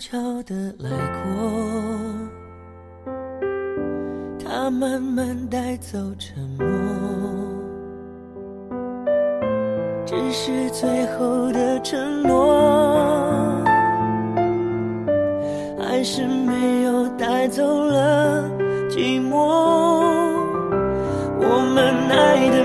悄悄的来过，它慢慢带走沉默，只是最后的承诺，还是没有带走了寂寞。我们爱的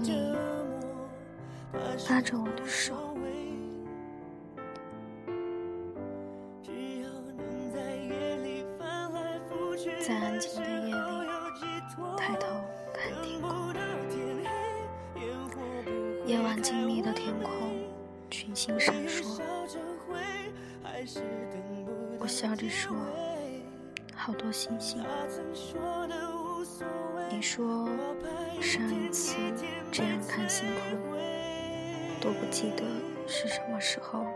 你拉着我的手，在安静的夜里，抬头看天空。夜晚静谧的天空，群星闪烁。我笑着说：“好多星星。”你说：“上一次这样看星空。”都不记得是什么时候了。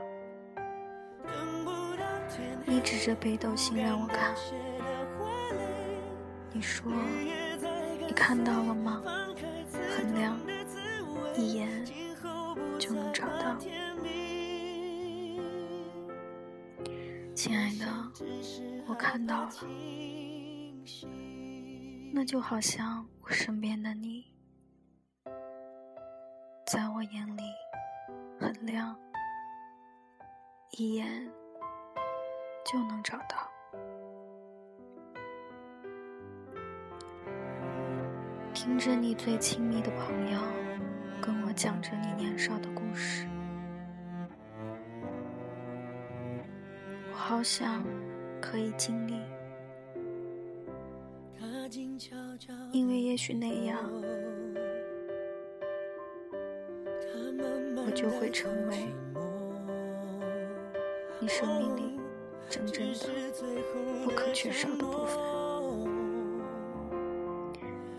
你指着北斗星让我看，你说你看到了吗？很亮，一眼就能找到。亲爱的，我看到了，那就好像我身边的你，在我眼里。很亮，一眼就能找到。听着你最亲密的朋友跟我讲着你年少的故事，我好想可以经历，也许那样。我就会成为你生命里真正的不可缺少的部分。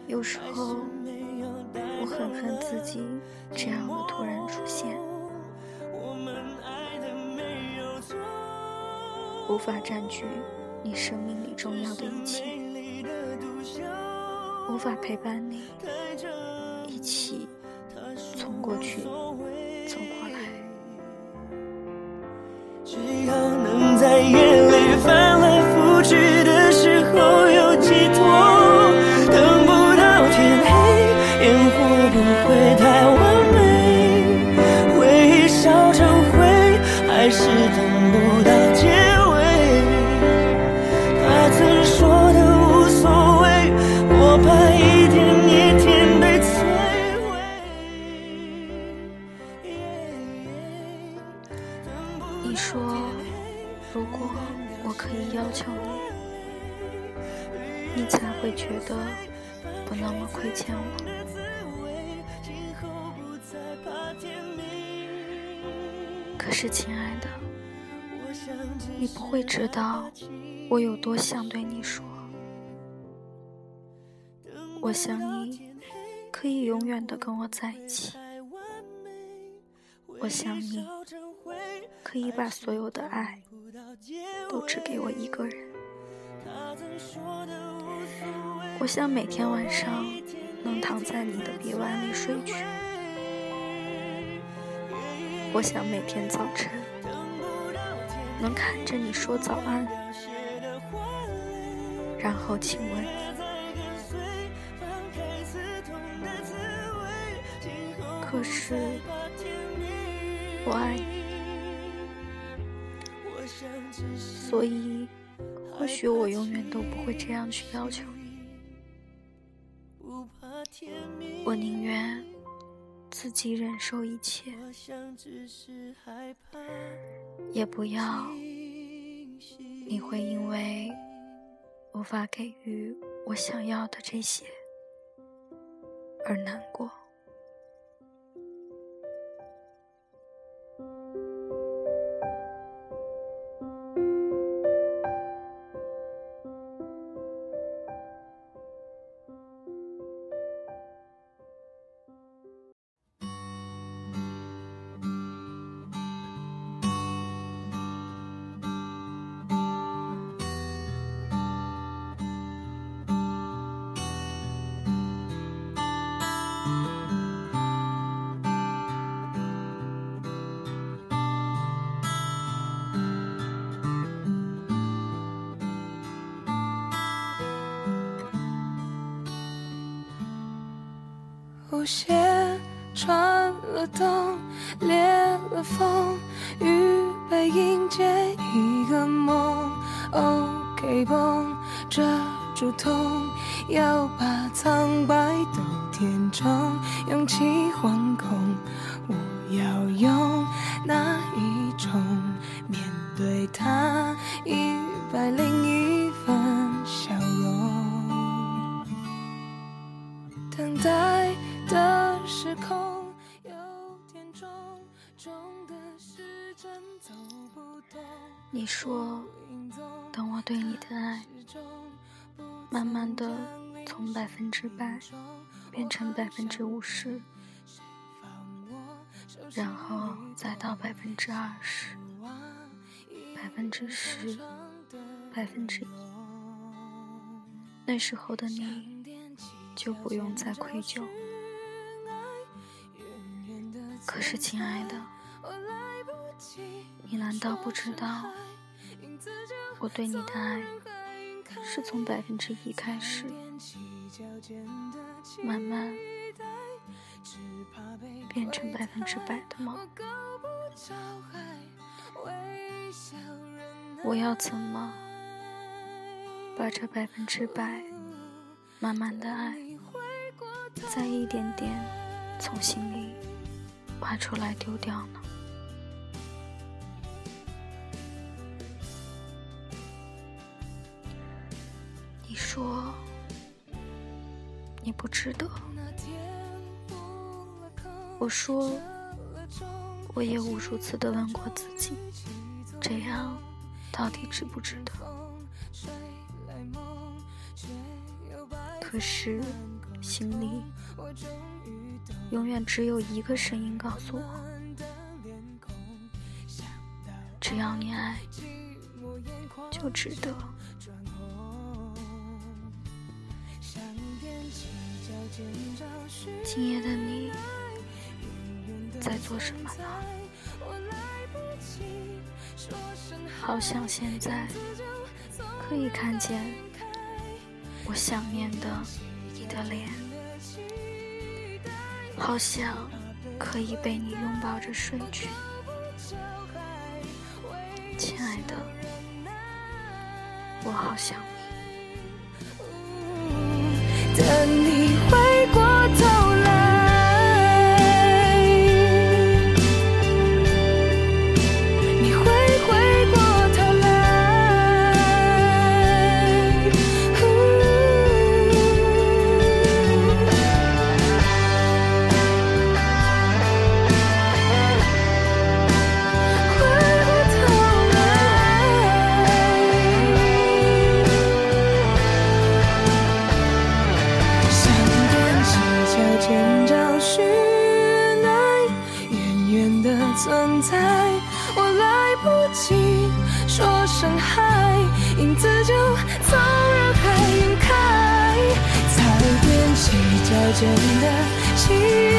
有时候我很恨自己这样的突然出现，无法占据你生命里重要的一切，无法陪伴你一起从过去。只要能在夜可是，亲爱的，你不会知道我有多想对你说。我想你可以永远的跟我在一起。我想你可以把所有的爱。都只给我一个人。我想每天晚上能躺在你的臂弯里睡去。我想每天早晨能看着你说早安，然后亲吻你。可是我爱你。所以，或许我永远都不会这样去要求你。我宁愿自己忍受一切，也不要你会因为无法给予我想要的这些而难过。鞋穿了洞，裂了缝，预备迎接一个梦。OK 绷遮住痛，要把苍白都填充，勇气惶恐。我要用哪一种面对它？一百零一分笑容。等待时空有点重，重的时针走不动。你说，等我对你的爱，慢慢的从百分之百变成百分之五十。然后再到百分之二十、百分之十、百分之一，那时候的你就不用再愧疚。可是，亲爱的，你难道不知道，我对你的爱是从百分之一开始，慢慢。变成百分之百的吗？我要怎么把这百分之百慢慢的爱，再一点点从心里挖出来丢掉呢？你说你不值得。我说，我也无数次的问过自己，这样到底值不值得？可是心里永远只有一个声音告诉我：只要你爱，就值得。今夜的你。在做什么呢？好想现在可以看见我想念的你的脸，好想可以被你拥抱着睡去，亲爱的，我好想伤害，影子就从人海晕开，才踮起脚尖的。